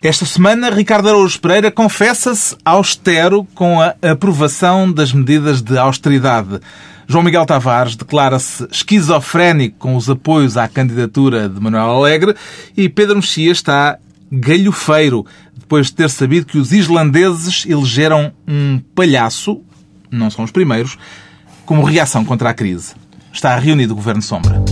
Esta semana, Ricardo Araújo Pereira confessa-se austero com a aprovação das medidas de austeridade. João Miguel Tavares declara-se esquizofrénico com os apoios à candidatura de Manuel Alegre e Pedro Mexia está galhofeiro depois de ter sabido que os islandeses elegeram um palhaço, não são os primeiros, como reação contra a crise. Está reunido o Governo Sombra.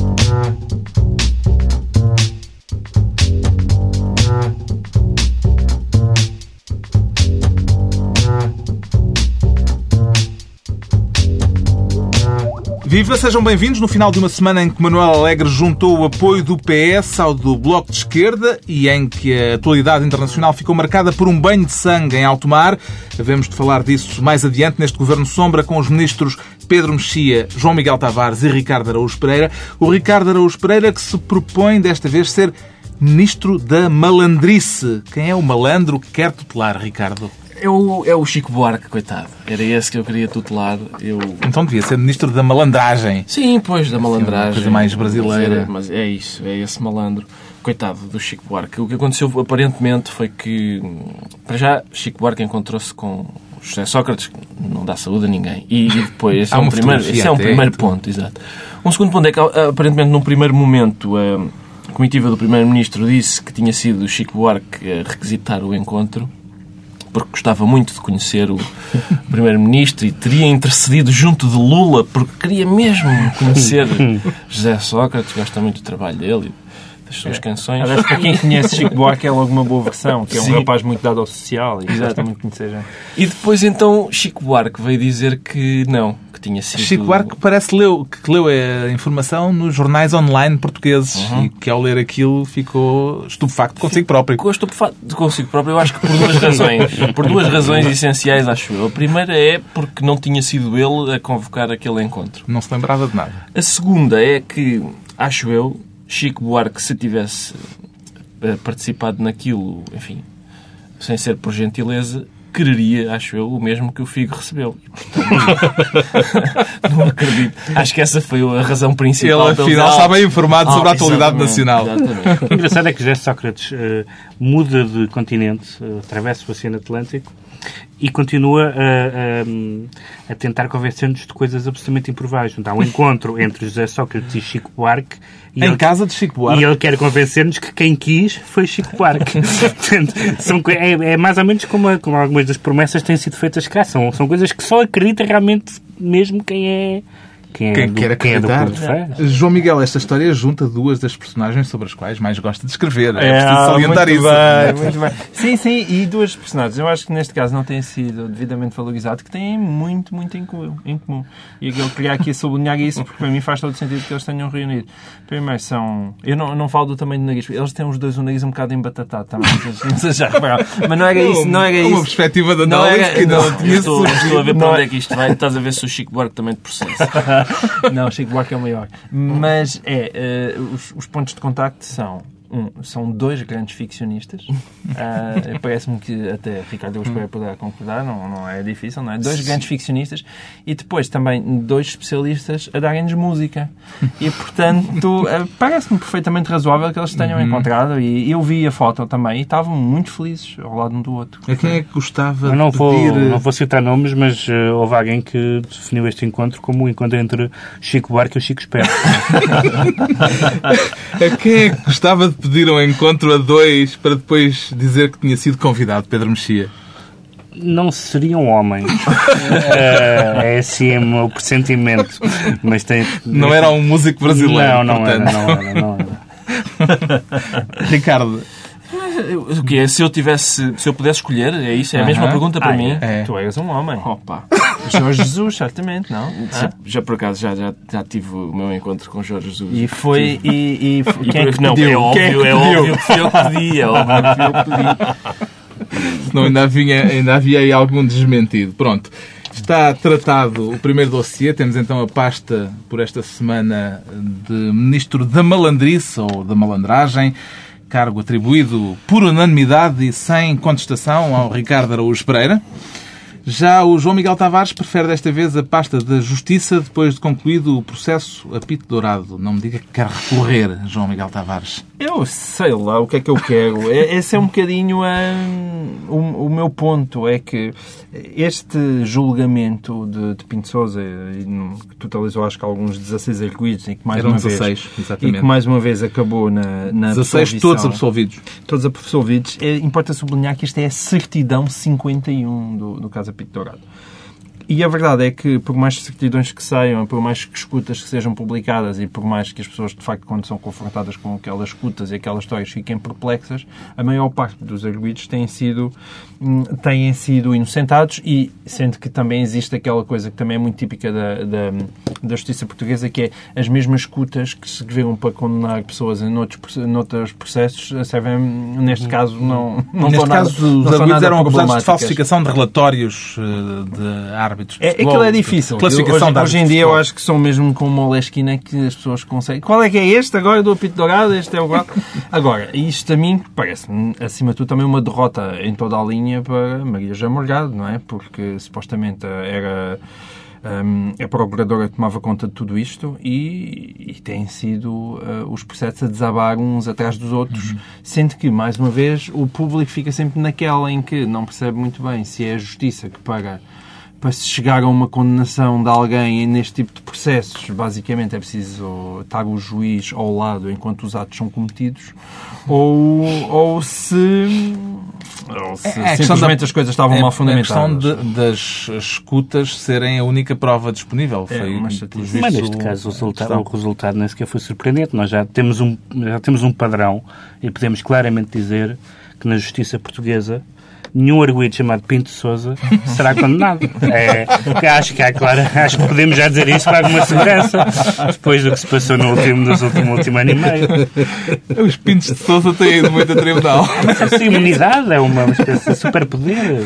Viva, sejam bem-vindos no final de uma semana em que Manuel Alegre juntou o apoio do PS ao do Bloco de Esquerda e em que a atualidade internacional ficou marcada por um banho de sangue em alto mar. Havemos de falar disso mais adiante neste Governo Sombra com os ministros Pedro Mexia, João Miguel Tavares e Ricardo Araújo Pereira. O Ricardo Araújo Pereira que se propõe desta vez ser ministro da malandrice. Quem é o malandro que quer tutelar, Ricardo? É o, é o Chico Buarque, coitado. Era esse que eu queria tutelar. Eu... Então devia ser ministro da malandragem. Sim, pois, da malandragem. coisa mais brasileira. Mas é, é isso, é esse malandro. Coitado do Chico Buarque. O que aconteceu aparentemente foi que, para já, Chico Buarque encontrou-se com José Sócrates, que não dá saúde a ninguém. E depois, esse é, um primeiro, esse é um primeiro ponto, exato. Um segundo ponto é que, aparentemente, num primeiro momento, a comitiva do Primeiro-Ministro disse que tinha sido o Chico Buarque a requisitar o encontro porque gostava muito de conhecer o Primeiro-Ministro e teria intercedido junto de Lula porque queria mesmo conhecer José Sócrates, gosta muito do trabalho dele das suas é. canções. Aliás, para quem conhece Chico Buarque é logo uma boa versão, que é um Sim. rapaz muito dado ao social e gosta muito de conhecer gente. E depois então Chico Buarque veio dizer que não, que tinha sido... Chico Buarque parece leu, que leu a informação nos jornais online portugueses uhum. e que ao ler aquilo ficou estupefacto consigo próprio. Ficou estupefacto consigo próprio, eu acho que por duas razões. por duas razões essenciais, acho eu. A primeira é porque não tinha sido ele a convocar aquele encontro. Não se lembrava de nada. A segunda é que, acho eu, Chico Buarque, se tivesse eh, participado naquilo, enfim, sem ser por gentileza, quereria, acho eu, o mesmo que o Figo recebeu. portanto, não acredito. Acho que essa foi a razão principal. Ele, afinal, está bem informado ah, sobre a atualidade nacional. Exatamente. O engraçado é que José Sócrates uh, muda de continente, uh, atravessa o Oceano Atlântico e continua a, a, a tentar convencer-nos de coisas absolutamente improváveis. Então, há um encontro entre José Sócrates e Chico Buarque. E em ele, casa de Chico Buarque. E ele quer convencer-nos que quem quis foi Chico Buarque. Portanto, são, é, é, mais ou menos como, como algumas das promessas têm sido feitas cá. São, são coisas que só acredita realmente mesmo quem é quem, é quem do, quer acreditar. Quem é do João Miguel, esta história junta duas das personagens sobre as quais mais gosta de escrever. É, é preciso salientar muito isso. Bem, muito bem. Sim, sim, e duas personagens. Eu acho que neste caso não têm sido devidamente valorizado, que têm muito, muito em comum. E eu queria aqui sublinhar isso, porque para mim faz todo sentido que eles tenham reunido. Primeiro são. Eu não, não falo do tamanho do nariz, eles têm os dois o nariz um bocado embatatado também. Não sei já Mas não era isso, não era isso. Uma perspectiva da análise não que não, não tinha estou, estou a ver para onde é que isto vai. Estás a ver se o Chico Buarque também te processa. não, Chico Buarque é o maior. Mas é, uh, os, os pontos de contacto são um, são dois grandes ficcionistas. Uh, Parece-me que até Ricardo Augusto poderá concordar, não, não é difícil, não é? Dois Sim. grandes ficcionistas e depois também dois especialistas a darem-nos música. E, portanto, uh, parece-me perfeitamente razoável que eles tenham uhum. encontrado e eu vi a foto também e estavam muito felizes ao lado um do outro. A quem é que gostava eu não de vou, pedir... Não vou citar nomes, mas uh, houve alguém que definiu este encontro como o encontro entre Chico Buarque e o Chico Esperto. a quem é que gostava de pediram um encontro a dois para depois dizer que tinha sido convidado, Pedro Mexia? Não seriam homens. é, é assim o meu pressentimento. Mas tem... Não era um músico brasileiro. Não, não portanto. era. Não era, não era. Ricardo, o que é? Se eu tivesse, se eu pudesse escolher, é isso? É a uh -huh. mesma pergunta para ah, mim? É. Tu és um homem. Opa. Jorge Jesus, certamente, não? Já, já, por acaso já, já, já tive o meu encontro com Jorge Jesus. E foi. E, e, e quem é que não? Pediu? É óbvio, é, que é óbvio que foi eu que pedi. É óbvio que eu pedi. Senão ainda havia, ainda havia aí algum desmentido. Pronto. Está tratado o primeiro dossiê. Temos então a pasta por esta semana de Ministro da Malandrice ou da Malandragem cargo atribuído por unanimidade e sem contestação ao Ricardo Araújo Pereira. Já o João Miguel Tavares prefere desta vez a pasta da Justiça depois de concluído o processo a Pito Dourado. Não me diga que quer recorrer, João Miguel Tavares. Eu sei lá o que é que eu quero. É- Esse é um bocadinho hum, o, o meu ponto. É que este julgamento de, de Pinto Sousa, e que totalizou acho que alguns 16 arguídos, e que mais Eram uma 16, vez, e exatamente. que mais uma vez acabou na, na 16 absolvição. todos absolvidos. todos absolvidos, é, importa sublinhar que isto é a certidão 51 do, do caso Apito Dourado. E a verdade é que, por mais certidões que saiam, por mais que escutas que sejam publicadas e por mais que as pessoas, de facto, quando são confrontadas com aquelas escutas e aquelas histórias fiquem perplexas, a maior parte dos arguídos têm sido, têm sido inocentados e, sendo que também existe aquela coisa que também é muito típica da, da, da justiça portuguesa, que é as mesmas escutas que se viram para condenar pessoas em outros, noutros processos, servem, neste caso, não, não Neste nada- caso, não os arguidos nada eram acusados de falsificação de relatórios eh, de árbitros. de É, futebol, aquilo é difícil. Classificação hoje, hoje em dia eu acho que são mesmo com uma molesquina que as pessoas conseguem. Qual é que é este agora do apito dourado? Este é o? Agora, isto a mim parece-me, acima de tudo, também uma derrota em toda a linha para Maria João Morgado, não é? Porque supostamente era hum, a procuradora que tomava conta de tudo isto e, e têm sido eh, os processos a desabar uns atrás dos outros, sendo que, mais uma vez, o público fica sempre naquela em que não percebe muito bem se é a justiça que paga para se chegar a uma condenação de alguém neste tipo de processos, basicamente é preciso estar o juiz ao lado enquanto os atos são cometidos, ou, ou se, ou se É questão simplesmente da- as coisas estavam É mal a questão fundamentadas. de- das escutas serem a única prova disponível. É, Foi, uma chatice. Mas neste caso o resultado, o resultado nem sequer foi surpreendente. Nós já temos, um, já temos um padrão e podemos claramente dizer que na justiça portuguesa nenhum arguído chamado Pinto Sousa será condenado. É, acho, que há, claro, acho que podemos já dizer isso com alguma segurança depois do que se passou no último, nos último, último ano e meio. Os pintos de Sousa têm ido muito a tribunal. Mas essa imunidade é uma espécie de superpoder.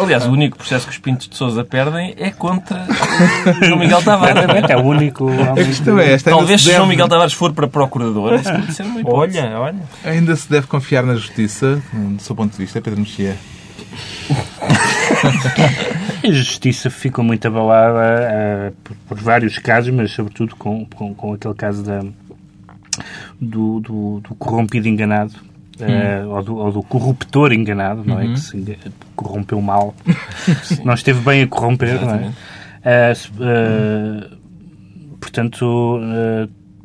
Aliás, o único processo que os Pintos de Sousa perdem é contra o João Miguel Tavares. Exatamente, é o único. A questão é esta. Talvez se se deve- João Miguel Tavares for para procurador, isso pode ser uma hipótese. Olha, olha. Ainda se deve confiar na justiça, do seu ponto de vista, Pedro Mexia. A justiça ficou muito abalada eh, por, por vários casos, mas sobretudo com, com, com aquele caso da, do, do, do corrompido enganado. eh, ou, do, ou do corruptor enganado, não é? Que se corrompeu mal. não esteve bem a corromper, não é? Exatamente. Se- eh, portanto,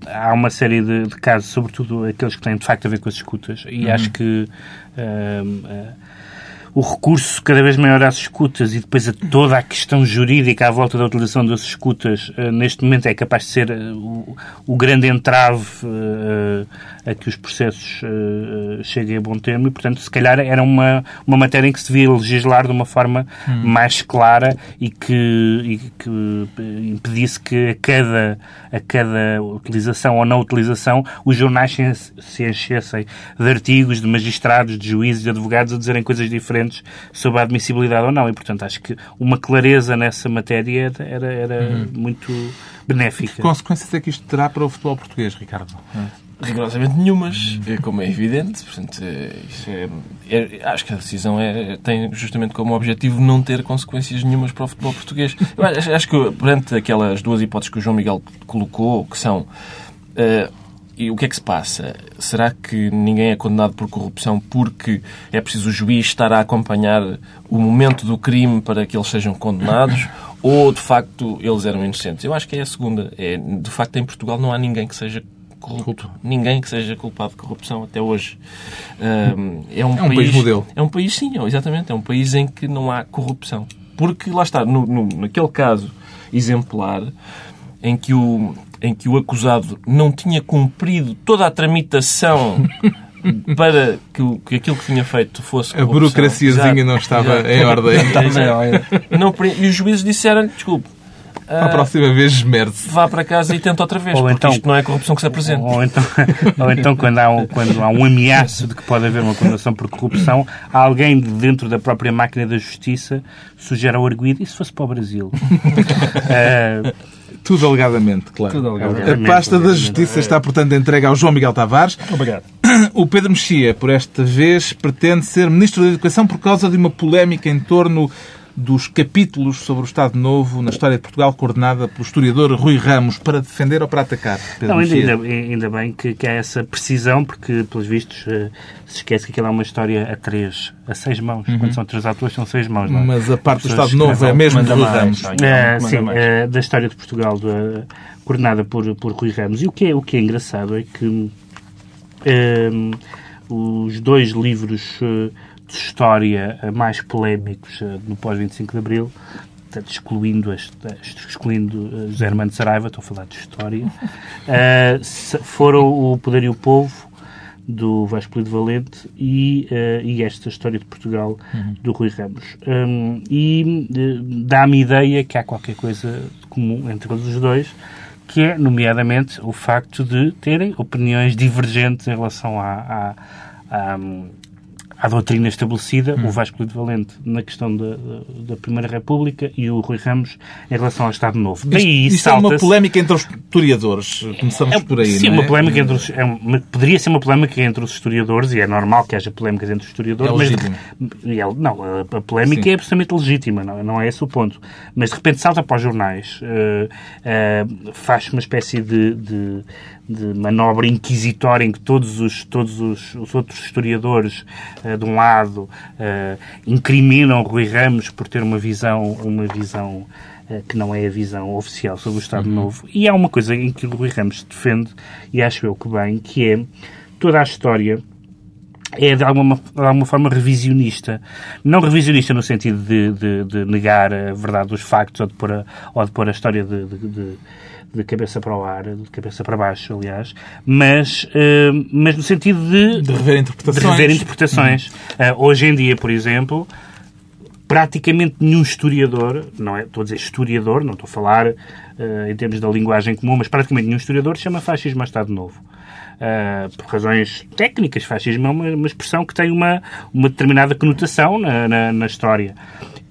há uma série de, de casos, sobretudo aqueles que têm de facto a ver com as escutas, e acho que eh, o recurso cada vez maior às escutas e depois a toda a questão jurídica à volta da utilização das escutas, eh, neste momento é capaz de ser eh, o, o grande entrave eh, a que os processos cheguem a bom termo. E, portanto, se calhar era uma, uma matéria em que se devia legislar de uma forma mais clara e que, e que impedisse que a cada, a cada utilização ou não utilização os jornais se enchessem de artigos de magistrados, de juízes, de advogados a dizerem coisas diferentes sobre a admissibilidade ou não. E, portanto, acho que uma clareza nessa matéria era, era, era muito benéfica. Que consequências é que isto terá para o futebol português, Ricardo? Rigorosamente nenhumas, é como é evidente. Portanto, é- isso é- é- acho que a decisão é, tem justamente como objetivo não ter consequências nenhumas para o futebol português. Eu acho, acho que perante aquelas duas hipóteses que o João Miguel colocou, que são eh, e o que é que se passa? Será que ninguém é condenado por corrupção porque é preciso o juiz estar a acompanhar o momento do crime para que eles sejam condenados? Ou, de facto, eles eram inocentes? Eu acho que é a segunda. É, de facto, em Portugal não há ninguém que seja corrupto. Ninguém que seja culpado de corrupção até hoje. Ahm, é um, É um país modelo. É um país, sim, é, exatamente. É um país em que não há corrupção. Porque, lá está, no, no- naquele caso exemplar em que, o, em que o acusado não tinha cumprido toda a tramitação para que, que aquilo que tinha feito fosse A burocraciazinha Exato. não estava Exato. em ordem. Não pre- e os juízes disseram desculpe, A próxima vez esmere-se. vá para casa e tenta outra vez, Ou porque então- isto não é a corrupção que se apresenta. Ou então, ou então quando, há um, quando há um ameaço de que pode haver uma condenação por corrupção, alguém de dentro da própria máquina da justiça sugere ao arguído, e se fosse para o Brasil? Eh, Tudo alegadamente, claro. Tudo alegadamente. A pasta da. Justiça está, portanto, entregue ao João Miguel Tavares. Obrigado. O Pedro Mexia, por esta vez, pretende ser Ministro da Educação por causa de uma polémica em torno dos capítulos sobre o Estado Novo na história de Portugal, coordenada pelo historiador Rui Ramos, para defender ou para atacar? Pedro Não, ainda, ainda, ainda bem que, que há essa precisão, porque, pelos vistos, eh, se esquece que aquilo é uma história a três, a seis mãos. Quando são três atores, são seis mãos, não é? Mas a parte do Estado Novo é mesmo de Rui mais, Ramos. Manda sim, eh, da história de Portugal, da- coordenada por, por Rui Ramos. E o que, é, o que é engraçado é que eh, os dois livros eh, de história eh, mais polémicos eh, no pós-25 de Abril, portanto, excluindo, as, excluindo eh, José Armando Saraiva, estou a falar de história, foram O Poder e o Povo, do Vasco Lido Valente e, e esta história de Portugal do Rui Ramos. Hum, e dá-me ideia que há qualquer coisa de comum entre os dois, que é, nomeadamente, o facto de terem opiniões divergentes em relação à, à, à, à doutrina estabelecida, o Vasco Lido Valente na questão da, da Primeira República e o Rui Ramos em relação ao Estado Novo. Daí Isto, isto é uma polémica entre os historiadores. Começamos por aí, Sim, não é? uma polémica entre os, é uma- poderia ser uma polémica entre os historiadores, e é normal que haja polémicas entre os historiadores, É mas legítimo. e é- não, a, a polémica Sim. é absolutamente legítima, não, não é esse o ponto. Mas de repente salta para os jornais, eh, eh, faz uma espécie de, de, de manobra inquisitória em que todos os, todos os, os outros historiadores, eh, de um lado, eh, incriminam Rui Ramos por ter uma visão, uma visão eh, que não é a visão oficial sobre o Estado Novo. E há uma coisa em que o Rui Ramos defende, e acho eu que bem, que é toda a história é de alguma, de alguma forma revisionista. Não revisionista no sentido de, de- de negar a verdade dos factos ou de pôr a, ou de pôr a história de, de- de- de cabeça para o ar, de cabeça para baixo, aliás, mas, eh, mas no sentido de, De rever de interpretações. rever interpretações. Eh, hoje em dia, por exemplo, praticamente nenhum historiador, não é, estou a dizer historiador, não estou a falar eh, em termos da linguagem comum, mas praticamente nenhum historiador chama fascismo a Estado Novo. Uh, por razões técnicas, fascismo é uma, uma expressão que tem uma, uma determinada conotação na, na, na história.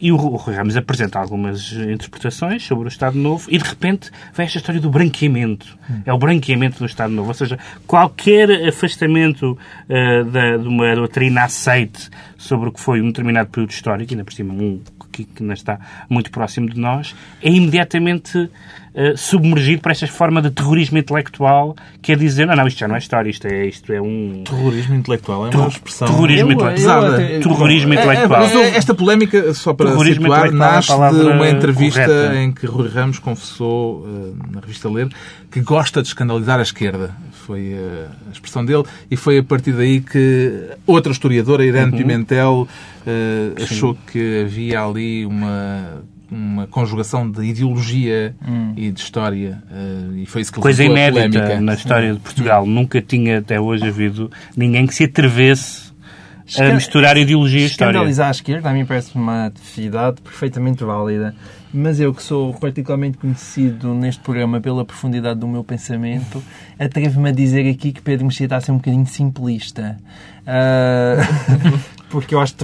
E o, Rui Ramos apresenta algumas interpretações sobre o Estado Novo e, de repente, vem esta história do branqueamento. É o branqueamento do Estado Novo. Ou seja, qualquer afastamento uh, da, de uma doutrina aceite sobre o que foi um determinado período histórico, ainda por cima um que, que ainda está muito próximo de nós, é imediatamente uh, submergido por esta forma de terrorismo intelectual que é dizer, não, não, isto já não é história, isto é, isto é um... Terrorismo intelectual é uma expressão Terrorismo Eu- eu intelectual. até- Terrorismo É, é, intelectual. mas esta polémica, só para Terrorismo situar, intelectual é nasce de uma entrevista correta. em que Rui Ramos confessou eh, na revista Ler que gosta de escandalizar a esquerda. Foi eh, a expressão dele e foi a partir daí que outra historiadora, Irene Uhum. Pimentel, eh, achou que havia ali uma uma conjugação de ideologia e de história eh, e foi isso que Coisa inédita polémica. na história de Portugal. Nunca tinha até hoje havido ninguém que se atrevesse a misturar ideologia e história. Escandalizar a esquerda a mim parece uma atividade perfeitamente válida. Mas eu que sou particularmente conhecido neste programa pela profundidade do meu pensamento, atrevo-me a dizer aqui que Pedro Mexia está a ser um bocadinho simplista. Ah, porque eu acho...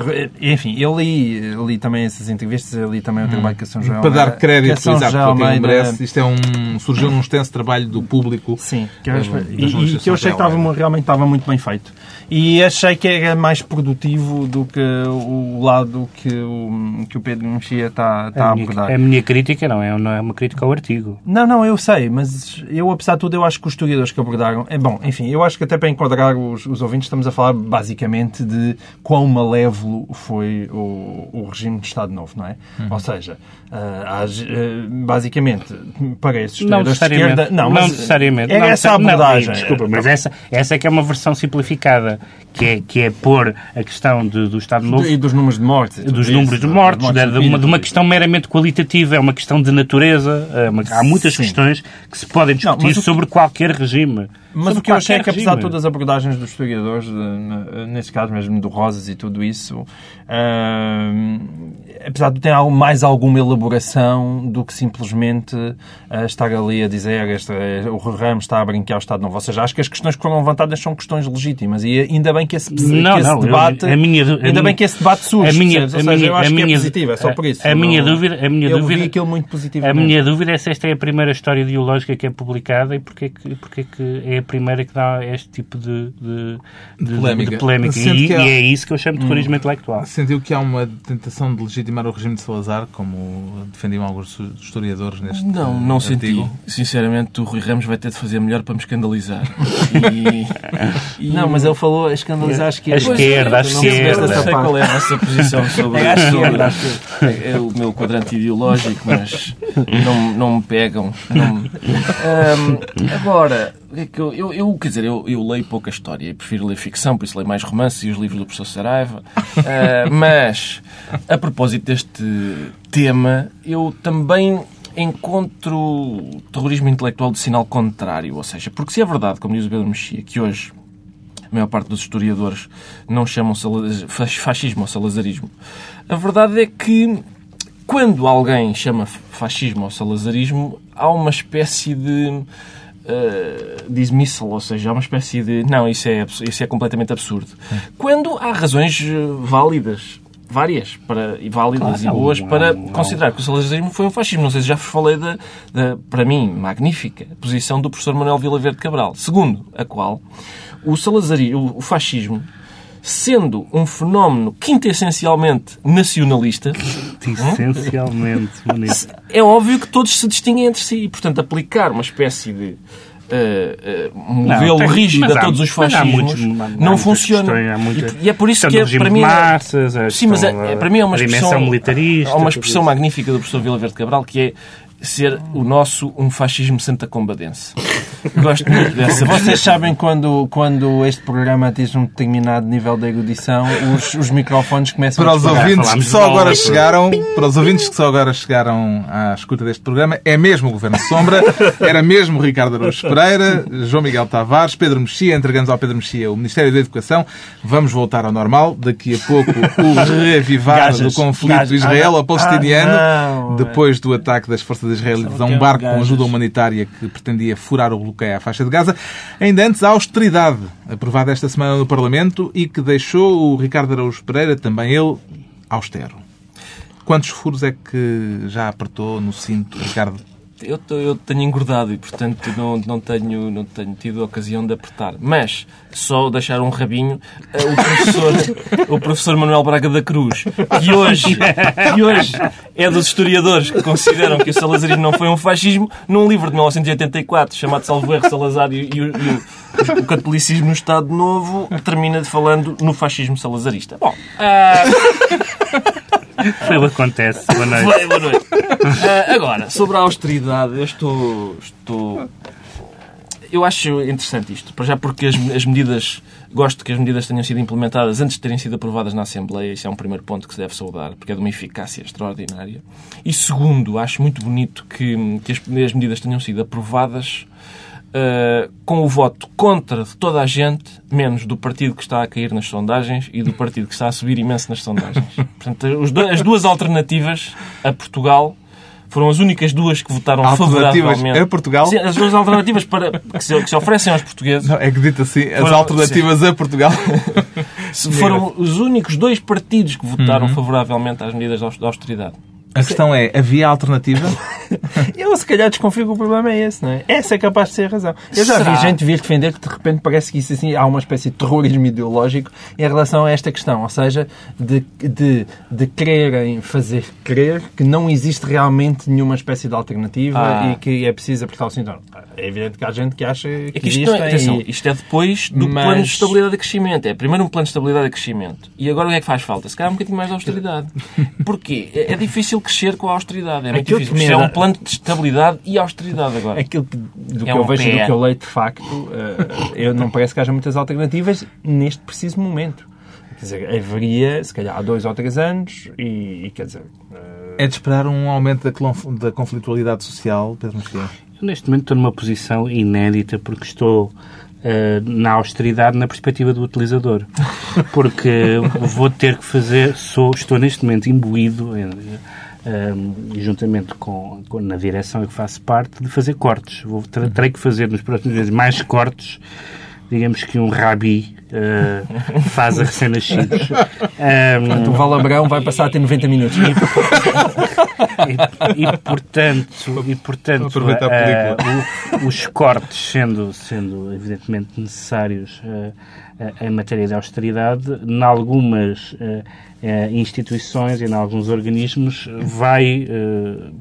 Enfim, eu li, li também essas entrevistas, eu li também o trabalho que a São João... Para dar que crédito, São exato, Almeida- merece, isto é um, surgiu num extenso trabalho do público. Sim, que eu, acho- da e, e que eu achei que estava, realmente estava muito bem feito. E achei que era mais produtivo do que o lado que o, que o Pedro Mexia está, está a, a, minha, abordar. a minha crítica não é, não é uma crítica ao artigo. Não, não, eu sei, mas eu, apesar de tudo, eu acho que os historiadores que abordaram. É bom, enfim, eu acho que até para enquadrar os, os ouvintes, estamos a falar basicamente de quão malévolo foi o, o regime de Estado Novo, não é? Ou seja, eh, basicamente, para esses Não de esquerda. Não, mas necessariamente. É Não essa a necessa- não, abordagem. desculpa, mas essa, essa é que é uma versão simplificada, que é, que é pôr a questão de- do Estado Novo E dos números de mortes. dos isso, números de mortes, mortes de, de uma, de uma questão meramente qualitativa, é uma questão de natureza. é uma- há muitas Sim. questões que se podem Não, discutir sobre qualquer regime. Mas Sobre o que eu achei é que, apesar de todas as abordagens dos historiadores, neste caso mesmo do Rosas e tudo isso, ah, apesar de ter mais alguma elaboração do que simplesmente ah, estar ali a dizer este, o Rui Ramos está a brincar o Estado Novo. Ou seja, acho que as questões que foram levantadas são questões legítimas e ainda bem que esse, Não, que esse não, eu- debate... a minha- a ainda minha- bem que esse debate surge, a minha-? Ou a seja, minha- eu acho a que é minha- positivo, é só por isso. a minha Não- dúvida- a minha eu dúvida- vi aquilo muito A positivamente. minha dúvida é se esta é a primeira história ideológica que é publicada e porque é que, porque é, que é é a primeira que dá este tipo de, de, de Polémica. de polémica. E, há- e é isso que eu chamo de terrorismo intelectual. Sentiu que há uma tentação de legitimar o regime de Salazar, como defendiam alguns historiadores neste Não, não senti. artigo? Sinceramente, o Rui Ramos vai ter de fazer melhor para me escandalizar. E, e- Não, mas ele falou a escandalizar à esquerda. À esquerda, Não percebeste esquerda. Eu sei qual é a nossa posição sobre, É esquerda, é o meu quadrante ideológico, mas não, não me pegam. Não me- Ahm, agora, eu, eu, eu, quer dizer, eu, eu leio pouca história e prefiro ler ficção, por isso leio mais romances e os livros do professor Saraiva. Ah, mas, a propósito deste tema, eu também encontro terrorismo intelectual de sinal contrário. Ou seja, porque se é verdade, como diz o Pedro Mexia, que hoje a maior parte dos historiadores não chamam fascismo ou salazarismo. A verdade é que quando alguém chama fascismo ou salazarismo, há uma espécie de uh, dismissal, ou seja, há uma espécie de não, isso é, isso é completamente absurdo. Quando há razões uh, válidas, várias, para, e válidas Claro, e boas, não, para não. considerar que o salazarismo foi um fascismo. Não sei se já vos falei da, da, para mim, magnífica posição do professor Manuel Vila Verde Cabral. Segundo a qual o salazarismo, o fascismo, sendo um fenómeno quintessencialmente nacionalista, Essencialmente, bonito. é óbvio que todos se distinguem entre si. E, portanto, aplicar uma espécie de eh, eh, modelo Não, tem- rígido a há- todos os fascismos muitos- não muitas funciona. questões, muita- E, e é por isso que é, para mim... é- massas, a Sim, mas é, é- para mim é uma expressão, militarista. há uma expressão magnífica do professor Vila Verde Cabral que é ser o nosso um fascismo santacombadense. Gosto muito dessa. Vocês sabem quando, quando este programa atinge um determinado nível de erudição, os, os microfones começam Para a os ouvintes que só agora chegaram, para os ouvintes que só agora chegaram à escuta deste programa, é mesmo o Governo Sombra, era mesmo Ricardo Araújo Pereira, João Miguel Tavares, Pedro Mexia, entregamos ao Pedro Mexia o Ministério da Educação. Vamos voltar ao normal, daqui a pouco o reavivar do conflito Gajas. israelo-palestiniano, Ah, depois do ataque das forças israelitas a um barco com ajuda humanitária que pretendia furar o bloqueio à faixa de Gaza. Ainda antes, a austeridade, aprovada esta semana no Parlamento e que deixou o Ricardo Araújo Pereira, também ele, austero. Quantos furos é que já apertou no cinto, Ricardo? Eu, tô- eu tenho engordado e, portanto, não, não, tenho, não tenho tido a ocasião de apertar. Mas, só deixar um rabinho, eh, o professor, o professor Manuel Braga da Cruz, que hoje, que hoje é dos historiadores que consideram que o salazarismo não foi um fascismo, num livro de 1984 chamado Salvo Erro Salazar e, e e o, o catolicismo no Estado Novo, termina falando no fascismo salazarista. Bom, ah, Foi o que acontece. Boa noite. Vai, boa noite. Ah, agora, sobre a austeridade, eu estou, estou. Eu acho interessante isto. Para já porque as, as medidas. Gosto que as medidas tenham sido implementadas antes de terem sido aprovadas na Assembleia. Isso é um primeiro ponto que se deve saudar, porque é de uma eficácia extraordinária. E segundo, acho muito bonito que, que as, as medidas tenham sido aprovadas Uh, com o voto contra de toda a gente, menos do partido que está a cair nas sondagens e do partido que está a subir imenso nas sondagens. Portanto, as duas alternativas a Portugal foram as únicas duas que votaram Alternativas favoravelmente. a Portugal? Sim, as duas alternativas para, que, se, que se oferecem aos portugueses Não, é que dito assim, as Foram- alternativas a Portugal. foram os únicos dois partidos que votaram Uhum. favoravelmente às medidas de austeridade. A questão é, havia alternativa? Eu, se calhar, desconfio que o problema é esse, não é? Essa é capaz de ser a razão. Eu já Será? vi gente vir defender que, de repente, parece que isso assim, há uma espécie de terrorismo ideológico em relação a esta questão. Ou seja, de, de, de quererem fazer crer que não existe realmente nenhuma espécie de alternativa Ah. e que é preciso apertar o cinturão. É evidente que há gente que acha que, É que isto, é, atenção, e- isto é depois do Mas- plano de estabilidade e crescimento. É primeiro um plano de estabilidade e crescimento. E agora o que é que faz falta? Se calhar um bocadinho mais de austeridade. Porquê? É, é difícil crescer com a austeridade. É muito Aquilo que difícil. Isto é um plano de estabilidade e austeridade agora. Aquilo que, do que É eu um vejo e do que eu leio de facto, eh, eu não parece que haja muitas alternativas neste preciso momento. Quer dizer, haveria, se calhar, há dois ou três anos e, e, quer dizer... eh, É de esperar um aumento da, clonf- da conflitualidade social, Pedro Mexia? Eu, neste momento estou numa posição inédita porque estou eh, na austeridade na perspectiva do utilizador. Porque vou ter que fazer, sou, estou neste momento imbuído, eh, juntamente com, com- na direção em que faço parte, de fazer cortes. Vou, ter- terei que fazer nos próximos meses mais cortes digamos que um rabi uh, faz a recém-nascidos. Um, o Valabrão vai passar a ter 90 minutos. e, e, portanto, e, portanto uh, o, os cortes sendo, sendo evidentemente necessários uh, em matéria de austeridade, em algumas instituições e em alguns organismos vai,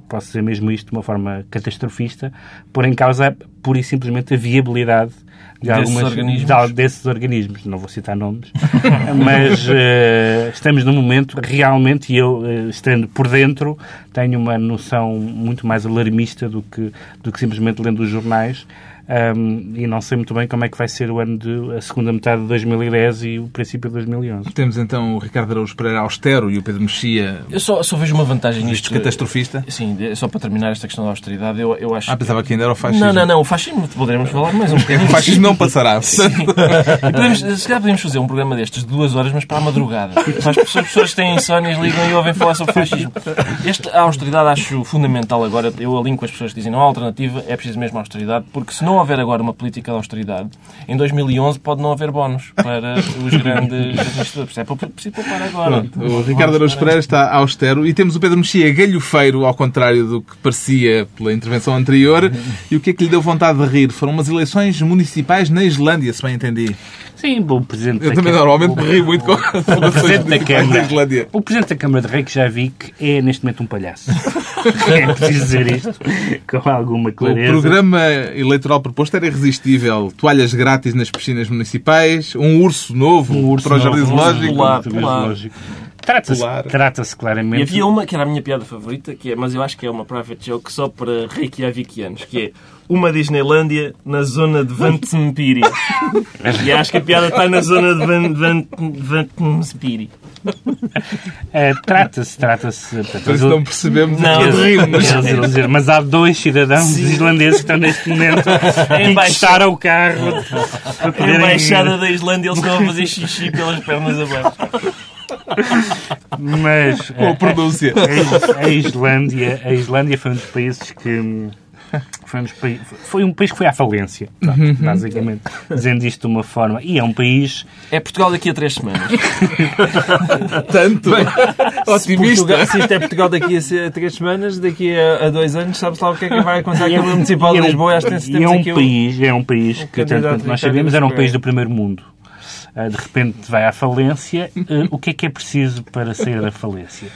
posso dizer mesmo isto de uma forma catastrofista, pôr em causa pura e simplesmente a viabilidade de desses algumas, organismos. De, desses organismos. Não vou citar nomes, mas uh, estamos num momento realmente, e eu, uh, estando por dentro, tenho uma noção muito mais alarmista do que, do que simplesmente lendo os jornais um, e não sei muito bem como é que vai ser o ano de a segunda metade de 2010 e o princípio de 2011. Temos então o Ricardo Araújo Pereira austero e o Pedro Mexia. Eu só, só vejo uma vantagem nisto. catastrofista? Sim, só para terminar esta questão da austeridade, eu, eu acho. Ah, pensava que ainda era o fascismo. Não, não, não, o fascismo poderemos falar mais um bocadinho. o fascismo não passará. podemos, se calhar podemos fazer um programa destes de duas horas, mas para a madrugada. Para as pessoas, as pessoas que têm insónias ligam e ouvem falar sobre fascismo. Este, a austeridade acho fundamental agora. Eu alinho com as pessoas que dizem não há alternativa, é preciso mesmo austeridade, porque se não houver agora uma política política de austeridade, em 2011 pode não haver bónus para os grandes administradores. É preciso poupar agora. Pronto, o Ricardo Araújo Pereira está austero e temos o Pedro Mexia galhofeiro, ao contrário do que parecia pela intervenção anterior. E o que é que lhe deu vontade de rir? Foram umas eleições municipais na Islândia, se bem entendi. Sim, o Presidente Eu também normalmente me rio muito com o Presidente da Câmara. O Presidente da Câmara de Rei, que já vi que é neste momento um palhaço. é preciso dizer isto com alguma clareza. O programa eleitoral proposto era irresistível. Toalhas grátis nas piscinas municipais, um urso novo um urso para o Jardim Zoológico. Trata-se trata claramente. E havia uma que era a minha piada favorita, que é, mas eu acho que é uma private joke só para Reykjavikianos, que é uma Disneylândia na zona de Vantsempiri. e acho que a piada está na zona de Vantsempiri. É, trata-se, trata-se. Mas não percebemos não, dizer, mas há dois cidadãos Sim. islandeses que estão neste momento a encostaram o carro. A embaixada da Islândia, eles estão a fazer xixi pelas pernas abaixo. Mas a, pronúncia. A, a, Islândia, a Islândia foi um dos países que foi um, países, foi um país que foi à falência, uhum. basicamente, dizendo isto de uma forma. E é um país. É Portugal daqui a três semanas. Tanto? Bem, otimista. Portugal, se isto é Portugal daqui a três semanas, daqui a, a dois anos, sabe-se lá o que é que vai acontecer aqui no Municipal de Lisboa. Acho que é um país, é um país que, tanto quanto nós sabemos, era um país do primeiro mundo. Ah, de repente vai à falência, ah, o que é que é preciso para sair da falência?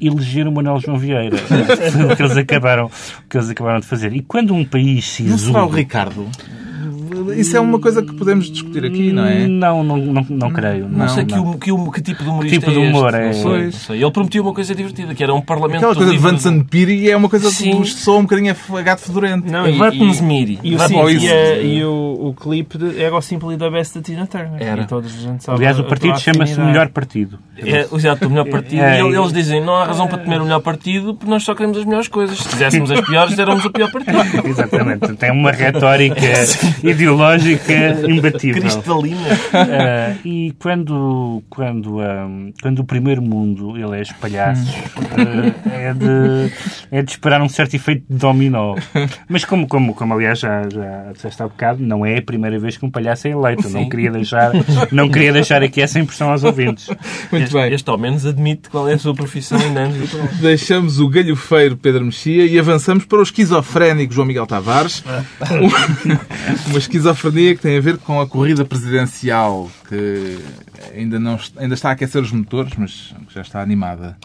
Eleger o Manuel João Vieira. o que eles acabaram, o que eles acabaram de fazer. E quando um país se Não será o Ricardo? Isso é uma coisa que podemos discutir aqui, não é? Não, não, não, não creio. Não, não sei não. Que, que, que, tipo de humorista que tipo de humor é, este? é... Não sei. Ele prometeu uma coisa divertida, que era um parlamento Aquela coisa de Vansan Piri é uma coisa que soa um bocadinho a gato fedorento. Não, e, e, Miri. E, o, e, e o, o clipe era o Simply da Best da Tina Turner. Era. E toda a gente sabe Aliás, o partido chama-se Melhor Partido. É, exato, o melhor partido. É, e eles dizem, não há razão para temer o melhor partido, porque nós só queremos as melhores coisas. Se fizéssemos as piores, éramos o pior partido. Exatamente. Tem uma retórica ideológica imbatível. Cristalina. Uh, e quando, quando, um, quando o primeiro mundo elege palhaços, uh, é, de, é de esperar um certo efeito de dominó. Mas como, como, como aliás já, já disseste há bocado, não é a primeira vez que um palhaço é eleito. Não queria, deixar, não queria deixar aqui essa impressão aos ouvintes. Muito este, bem. Este ao menos admite qual é a sua profissão em anos. Deixamos o galhofeiro Pedro Mexia e avançamos para o esquizofrénico João Miguel Tavares. Uma esquizofrenia que tem a ver com a corrida presidencial, que ainda, não, ainda está a aquecer os motores, mas já está animada.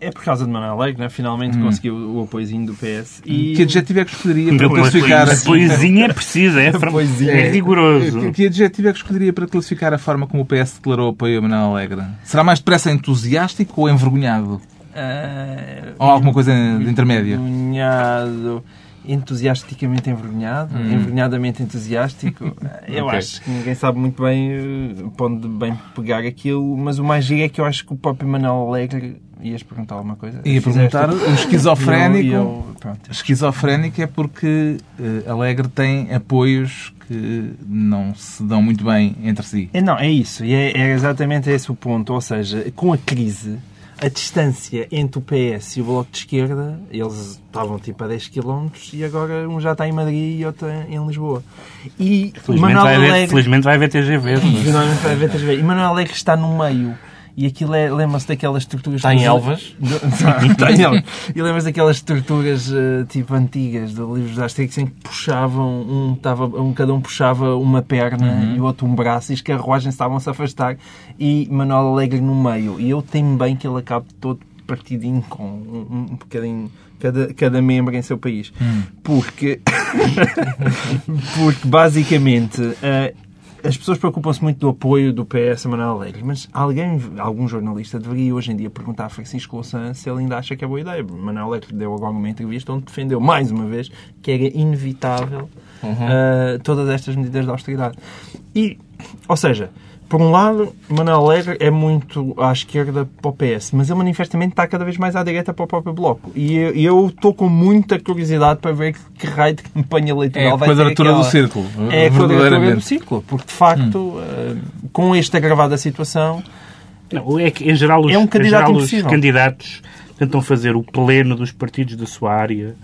É por causa de Manuel Alegre, né? finalmente hum. conseguiu o apoiozinho do PS. E... Que adjetivo é que escolheria para classificar... A poesia é precisa, é, é, é rigoroso. Que, que adjetivo é que escolheria para classificar a forma como o PS declarou apoio a Manuel Alegre? Será mais depressa entusiástico ou envergonhado? Uh, ou alguma coisa de intermédia? Envergonhado entusiasticamente envergonhado, hum. envergonhadamente entusiástico. Eu okay. acho que ninguém sabe muito bem eh, onde bem pegar aquilo, mas o mais giro é que eu acho que o próprio Manuel Alegre ias perguntar alguma coisa? Ia perguntar, o esquizofrénico, eu, eu, esquizofrénico é porque uh, Alegre tem apoios que não se dão muito bem entre si. É, não, é isso, e é, é exatamente esse o ponto, ou seja, com a crise a distância entre o PS e o Bloco de Esquerda, eles estavam tipo a 10 km e agora um já está em Madrid e outro em Lisboa. E Felizmente, Manuel vai haver, Alegre, felizmente vai haver TGV. Finalmente vai haver TGV. E Manuel Alegre está no meio. E aquilo é, lembra-se daquelas estruturas... Está em Elvas? Está em Elvas. E lembra-se daquelas estruturas eh, tipo antigas, de livros de Asterix, em que puxavam, um, estava, um, cada um puxava uma perna e o outro um braço e as carruagens estavam-se a afastar e Manuel Alegre no meio. E eu temo bem que ele acabe todo partidinho com um, um bocadinho cada, cada membro em seu país. Porque, porque basicamente eh, as pessoas preocupam-se muito do apoio do PS a Manuel Alegre, mas alguém, algum jornalista deveria hoje em dia perguntar a Francisco Louçã se ele ainda acha que é boa ideia. Manuel Alegre deu agora uma entrevista onde defendeu mais uma vez que era inevitável eh, todas estas medidas de austeridade. E, ou seja, por um lado, Manuel Alegre é muito à esquerda para o PS, mas ele manifestamente está cada vez mais à direita para o próprio Bloco. E eu- estou com muita curiosidade para ver que raio de campanha É eleitoral a vai ser quadratura do círculo. É a quadratura do círculo, porque de facto, eh, com esta agravada situação, Não, é que, em geral, os, É um candidato geral, os candidatos tentam fazer o pleno dos partidos da sua área,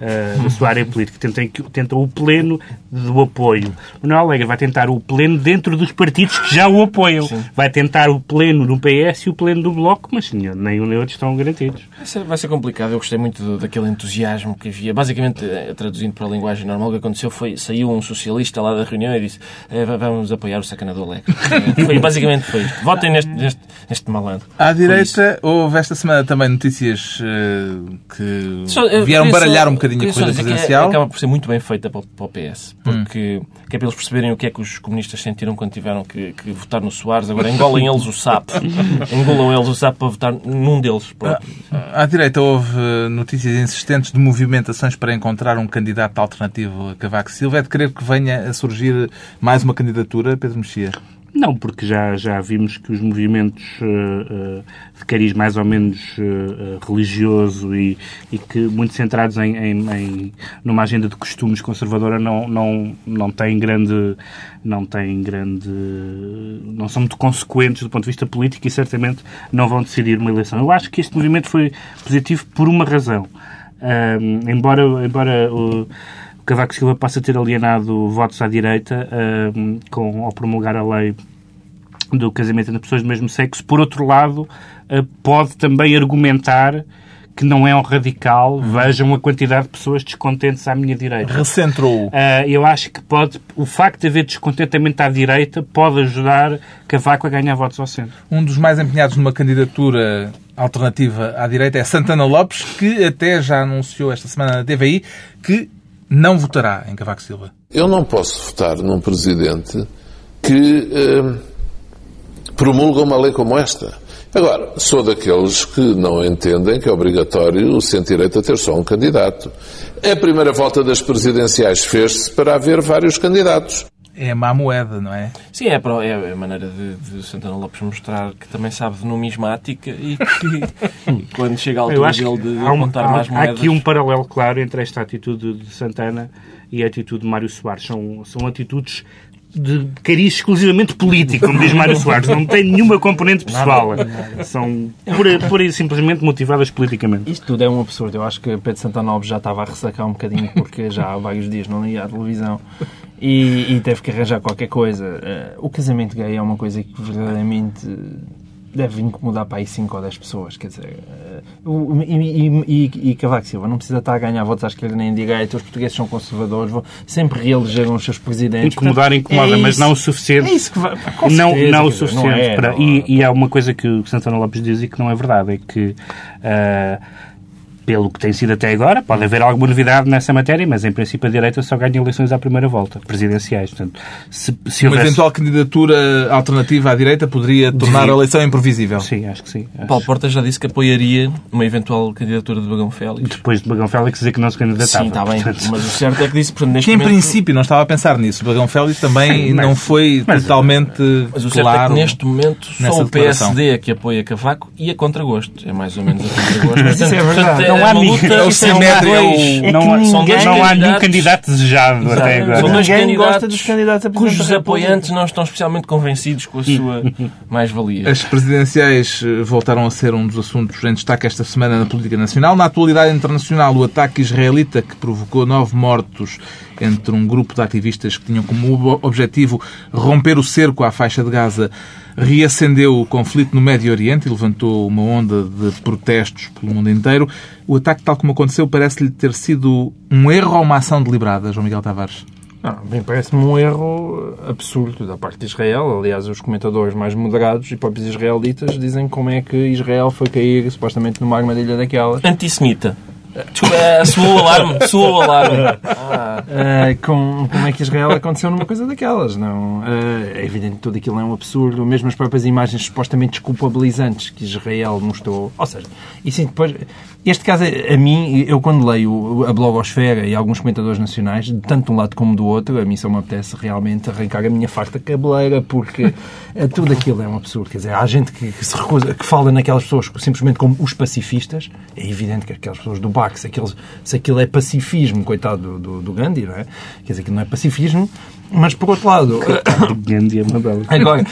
eh, da sua área política. Tentam, que- tentam o pleno do apoio. O Manuel Alegre vai tentar o pleno dentro dos partidos que já o apoiam. Vai tentar o pleno no PS e o pleno do Bloco, mas nem um nem outro estão garantidos. Vai ser, vai ser complicado. Eu gostei muito do- daquele entusiasmo que havia. Basicamente, eh, traduzindo para a linguagem normal, o que aconteceu foi saiu um socialista lá da reunião e disse eh, va- vamos apoiar o sacanador Alegre. Foi, basicamente foi isto. Votem neste, neste, neste malandro. À direita, houve esta semana também notícias eh, que Só, vieram baralhar só- um bocadinho a queria só corrida que é- presidencial. Acaba por ser muito bem feita para o, para o PS. Porque que é para eles perceberem o que é que os comunistas sentiram quando tiveram que, que votar no Soares. Agora engolem eles o sapo. Engolam eles o sapo para votar num deles. próprios. À direita houve eh, notícias insistentes de movimentações para encontrar um candidato alternativo a Cavaco Silva. É de crer que venha a surgir mais uma candidatura, Pedro Mexia? Não, porque já, já vimos que os movimentos eh, de cariz mais ou menos eh, religioso e, e que muito centrados em, em, em- numa agenda de costumes conservadora não, não, não têm grande não têm grande não são muito consequentes do ponto de vista político e certamente não vão decidir uma eleição. Eu acho que este movimento foi positivo por uma razão. Embora embora o Cavaco Silva passa a ter alienado votos à direita com, ao promulgar a lei do casamento entre pessoas do mesmo sexo. Por outro lado, ah, pode também argumentar que não é um radical. Vejam a quantidade de pessoas descontentes à minha direita. Recentrou. Ah, eu acho que pode, o facto de haver descontentamento à direita pode ajudar Cavaco a ganhar votos ao centro. Um dos mais empenhados numa candidatura alternativa à direita é Santana Lopes, que até já anunciou esta semana na TVI que não votará em Cavaco Silva. Eu não posso votar num presidente que eh, promulga uma lei como esta. Agora, sou daqueles que não entendem que é obrigatório o centro-direita ter só um candidato. A primeira volta das presidenciais fez-se para haver vários candidatos. É má moeda, não é? Sim, é, para- é a maneira de, de Santana Lopes mostrar que também sabe de numismática e que quando chega a altura dele de há, um- apontar há- mais há moedas... aqui um paralelo claro entre esta atitude de Santana e a atitude de Mário Soares. São, são atitudes de cariz exclusivamente político, como diz Mário Soares. Não tem nenhuma componente pessoal. São pura, pura e simplesmente motivadas politicamente. Isto tudo é um absurdo. Eu acho que Pedro Santana Alves já estava a ressacar um bocadinho porque já há vários dias não ia à televisão e, e teve que arranjar qualquer coisa. Eh, o casamento gay é uma coisa que verdadeiramente deve incomodar para aí 5 ou 10 pessoas. Quer dizer, o- e, e, e, Cavaco Silva não precisa estar a ganhar votos à esquerda nem à direita. Os portugueses são conservadores, vão sempre reelegeram os seus presidentes. Incomodar, Portanto, incomoda, é mas isso. não o suficiente. É isso que vai. com não, certeza, não o dizer, suficiente. não é, para, não- e, e há uma coisa que o Santana Lopes diz e que não é verdade, é que ah, pelo que tem sido até agora, pode haver alguma novidade nessa matéria, mas em princípio a direita só ganha eleições à primeira volta, presidenciais. Portanto, se, se Uma eventual candidatura alternativa à direita poderia tornar a eleição imprevisível. Sim, acho que sim. Acho. Paulo Porta já disse que apoiaria uma eventual candidatura de Bagão Félix. Depois de Bagão Félix dizer que não se candidatava. Sim, está bem. Portanto, Mas o certo é que disse, portanto, neste Que em momento... princípio não estava a pensar nisso. O Bagão Félix também Sim, mas- não foi mas- totalmente Mas o certo claro. é que neste momento só o declaração. PSD é que apoia Cavaco e a contragosto. É mais ou menos a contragosto. Mas isso é Portanto, verdade. Não há uma ninguém- luta, é o é simétrico, é É não, há- ninguém- dois não há nenhum candidato desejado até Exato. agora. São dois Ninguém gosta dos candidatos a cujos apoiantes não estão especialmente convencidos com a sua mais-valia. As presidenciais eh, voltaram a ser um dos assuntos em destaque esta semana na política nacional. Na atualidade internacional, o ataque israelita que provocou nove mortos entre um grupo de ativistas que tinham como ob- objetivo romper o cerco à faixa de Gaza reacendeu o conflito no Médio Oriente e levantou uma onda de protestos pelo mundo inteiro. O ataque, tal como aconteceu, parece-lhe ter sido um erro ou uma ação deliberada, João Miguel Tavares? Não, bem, parece-me um erro absurdo da parte de Israel. Aliás, os comentadores mais moderados e próprios israelitas dizem como é que Israel foi cair supostamente numa armadilha daquelas. Antissemita. Eh, soou o alarme. Soou o alarme. Ah, com, como é que Israel aconteceu numa coisa daquelas, não? Ah, é evidente que tudo aquilo é um absurdo. Mesmo as próprias imagens supostamente desculpabilizantes que Israel mostrou. Ou seja, e sim, depois... Este caso, a mim, eu quando leio a blogosfera e alguns comentadores nacionais, tanto de um lado como do outro, a mim só me apetece realmente arrancar a minha farta cabeleira, porque tudo aquilo é um absurdo. Quer dizer, há gente que, que se recusa, que fala naquelas pessoas simplesmente como os pacifistas. É evidente que aquelas pessoas do BAC, se aquilo, se aquilo é pacifismo, coitado do, do, do Gandhi, não é? Quer dizer, que não é pacifismo. Mas, por outro lado, Gandhi é uma bela. Agora,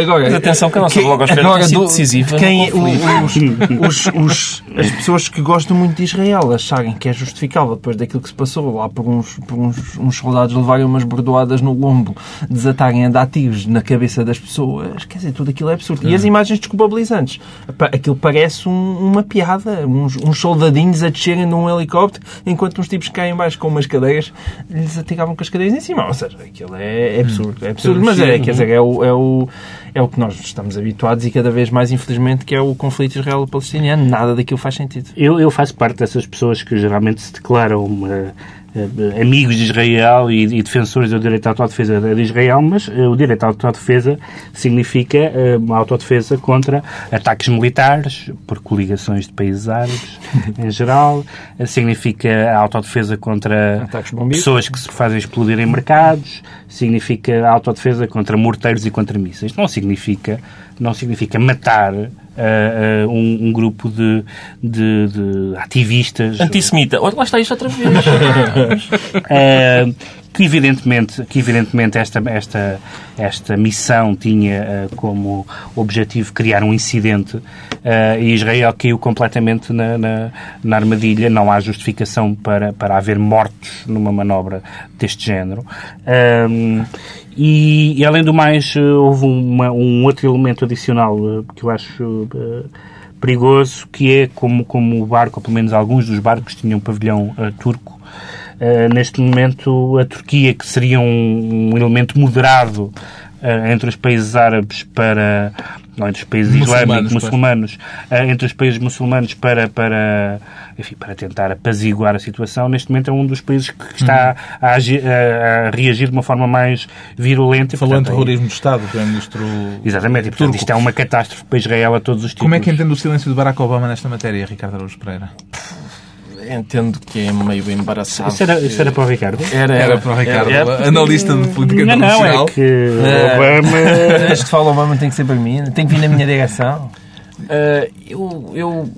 agora Mas atenção que a nossa blogosfera agora tem sido do- decisiva Quem, os, os- os- as pessoas que gostam muito de Israel acharem que é justificável depois daquilo que se passou lá por uns, por uns, uns soldados levarem umas bordoadas no lombo, desatarem a dar tiros na cabeça das pessoas, quer dizer, tudo aquilo é absurdo. E as imagens desculpabilizantes, Pa- aquilo parece um- uma piada, uns, uns soldadinhos a descerem de um helicóptero enquanto uns tipos caem em baixo com umas cadeiras lhes atiravam com as cadeiras em cima. Ou seja, aquilo é, é absurdo. É absurdo, mas é, quer dizer, é o, é, o, é o que nós estamos habituados e cada vez mais, infelizmente, que é o conflito israelo-palestiniano. Nada daquilo faz sentido. Eu, eu faço parte dessas pessoas que geralmente se declaram eh, eh, amigos de Israel e, e defensores do direito à autodefesa de Israel, mas eh, o direito à autodefesa significa eh, uma autodefesa contra ataques militares por coligações de países árabes em geral, eh, significa a autodefesa contra pessoas que se fazem explodir em mercados, significa a autodefesa contra morteiros e contra mísseis. Não significa, não significa matar eh, um, um grupo de, de, de ativistas Antissemita. Olha, lá está isto outra vez. eh, que evidentemente, que evidentemente esta, esta, esta missão tinha eh, como objetivo criar um incidente eh, e Israel caiu completamente na, na, na armadilha. Não há justificação para, para haver mortos numa manobra deste género. Ahm, e, e, além do mais, eh, houve uma- um outro elemento adicional que eu acho perigoso, que é como, como o barco, ou pelo menos alguns dos barcos, tinham um pavilhão turco. Uh, neste momento, a Turquia, que seria um, um elemento moderado uh, entre os países árabes para. Não, entre os países Muçulmanos, islâmicos, muçulmanos, uh, entre os países muçulmanos para, para, enfim, para tentar apaziguar a situação, neste momento é um dos países que está a, agi- a- a reagir de uma forma mais virulenta. Falou em é- terrorismo de Estado, o Primeiro-Ministro Exatamente, e portanto turco. isto é uma catástrofe para Israel a todos os tipos. Como é que entende o silêncio de Barack Obama nesta matéria, Ricardo Araújo Pereira? Entendo que é meio embaraçado. Isso era, isso era para o Ricardo? Era, Era para o Ricardo, Era- analista de política Não, não, internacional. é que Obama... Este fala Obama tem que ser para mim, tem que vir na minha direção. Uh, eu, eu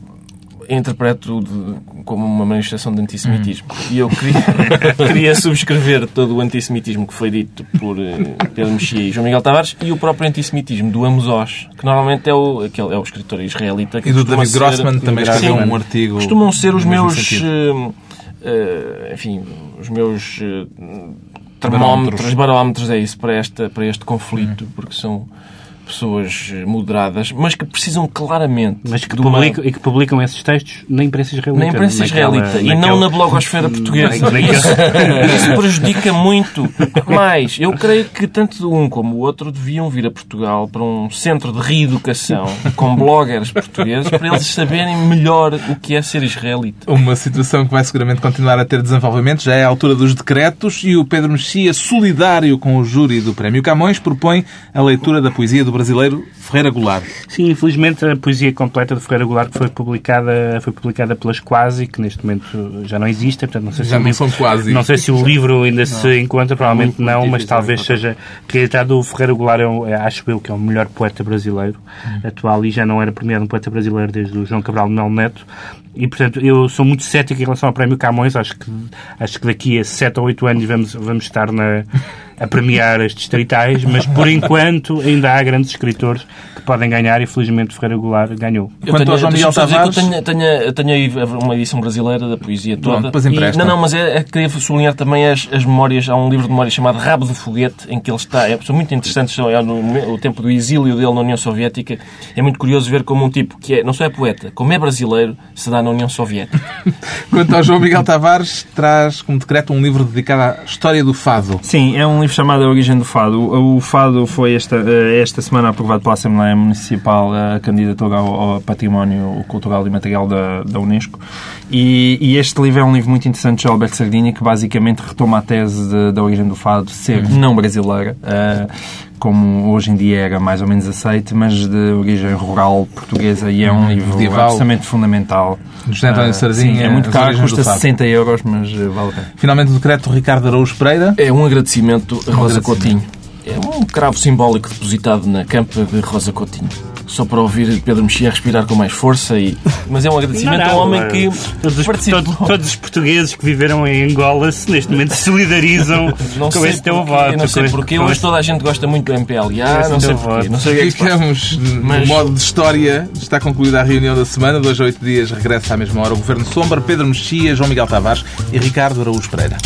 interpreto de- como uma manifestação de antissemitismo. E eu queria, queria subscrever todo o antissemitismo que foi dito por eh, Pedro Mexia e João Miguel Tavares e o próprio antissemitismo do Amos Oz, que normalmente é o, aquele, é o escritor israelita. Que E do David ser- Grossman também escreveu um artigo. Costumam ser os meus. eh, enfim, os meus. Barómetros. termómetros, barómetros, é isso, para, esta, para este conflito, porque são pessoas eh, moderadas, mas que precisam claramente Mas que de uma- publicam, e que publicam esses textos na imprensa israelita. na imprensa naquela- israelita e naquela- não na blogosfera portuguesa. Isso, isso prejudica muito. Mais, eu creio que tanto um como o outro deviam vir a Portugal para um centro de reeducação com bloggers portugueses para eles saberem melhor o que é ser israelita. Uma situação que vai seguramente continuar a ter desenvolvimento. Já é a altura dos decretos e o Pedro Mexia, solidário com o júri do Prémio Camões, propõe a leitura da poesia do brasileiro Ferreira Goulart. Sim, infelizmente a poesia completa de Ferreira Goulart foi publicada, foi publicada pelas Quasi, que neste momento já não existe, portanto não sei se, Já o não livro, são quase. não sei se o livro ainda se encontra, provavelmente não, mas talvez seja reeditado. O Ferreira Goulart é, um- é, acho eu que é o melhor poeta brasileiro atual e já não era premiado um poeta brasileiro desde o João Cabral Melo Neto. E, portanto, eu sou muito cético em relação ao Prémio Camões. Acho que, acho que daqui a 7 ou 8 anos vamos, vamos estar na, a premiar estes distritais, mas por enquanto ainda há grandes escritores que podem ganhar e felizmente Ferreira Goulart ganhou. Eu Quanto tenho, ao João Miguel Tavares- eu tenho, tenho, tenho aí uma edição brasileira da poesia toda. Depois E- não, não, mas é, é que queria sublinhar também as, as memórias. Há um livro de memórias chamado Rabo do Foguete, em que ele está. É, são muito interessantes. são- É no, o tempo do exílio dele na União Soviética. É muito curioso ver como um tipo que é, não só é poeta, como é brasileiro, se dá na União Soviética. Quanto ao João Miguel Tavares, traz como decreto um livro dedicado à história do fado. Sim, é um livro chamado A Origem do Fado. O Fado foi esta, eh, esta semana aprovado pela Assembleia Municipal a candidatura ao, ao Património Cultural e Material da, da Unesco. E, e este livro é um livro muito interessante de Alberto Sardinha que basicamente retoma a tese de- da origem do Fado ser não brasileira. eh, como hoje em dia era mais ou menos aceite, mas de origem rural portuguesa e é um livro medieval. absolutamente fundamental. José António Sardinha, sim, é muito As caro, custa Fado. 60 euros, mas eh, vale a pena. Finalmente o decreto Ricardo Araújo Pereira. É um agradecimento a Rosa agradecimento. Coutinho. É um cravo simbólico depositado na campa de Rosa Coutinho. Só para ouvir Pedro Mexia respirar com mais força. E... Mas é um agradecimento a um homem que todos os, participou. todos, todos os portugueses que viveram em Angola se neste momento se solidarizam Não com sei esse teu voto. não sei este- porquê. Hoje este- toda a gente gosta muito do MPLA. Esse Não sei porquê. voto. Não sei o que é que. Ficamos no Mas- modo de história. Está concluída a reunião da semana. Dois a oito dias regressa à mesma hora o Governo Sombra, Pedro Mexia, João Miguel Tavares e Ricardo Araújo Pereira.